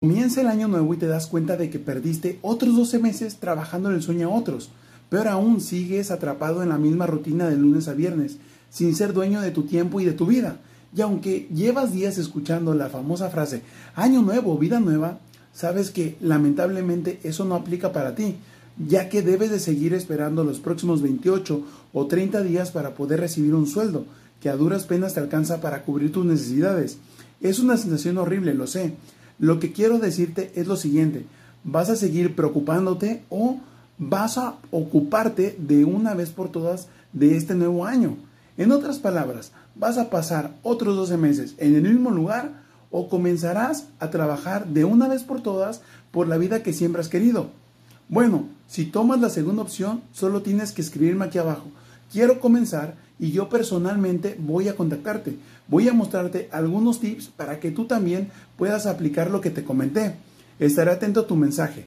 Comienza el año nuevo y te das cuenta de que perdiste otros 12 meses trabajando en el sueño a otros. Peor aún, sigues atrapado en la misma rutina de lunes a viernes, sin ser dueño de tu tiempo y de tu vida. Y aunque llevas días escuchando la famosa frase año nuevo, vida nueva, sabes que lamentablemente eso no aplica para ti, ya que debes de seguir esperando los próximos 28 o 30 días para poder recibir un sueldo, que a duras penas te alcanza para cubrir tus necesidades. Es una sensación horrible, lo sé, lo que quiero decirte es lo siguiente, ¿vas a seguir preocupándote o vas a ocuparte de una vez por todas de este nuevo año? En otras palabras, ¿vas a pasar otros 12 meses en el mismo lugar o comenzarás a trabajar de una vez por todas por la vida que siempre has querido? Bueno, si tomas la segunda opción, solo tienes que escribirme aquí abajo. Quiero comenzar y yo personalmente voy a contactarte. Voy a mostrarte algunos tips para que tú también puedas aplicar lo que te comenté. Estaré atento a tu mensaje.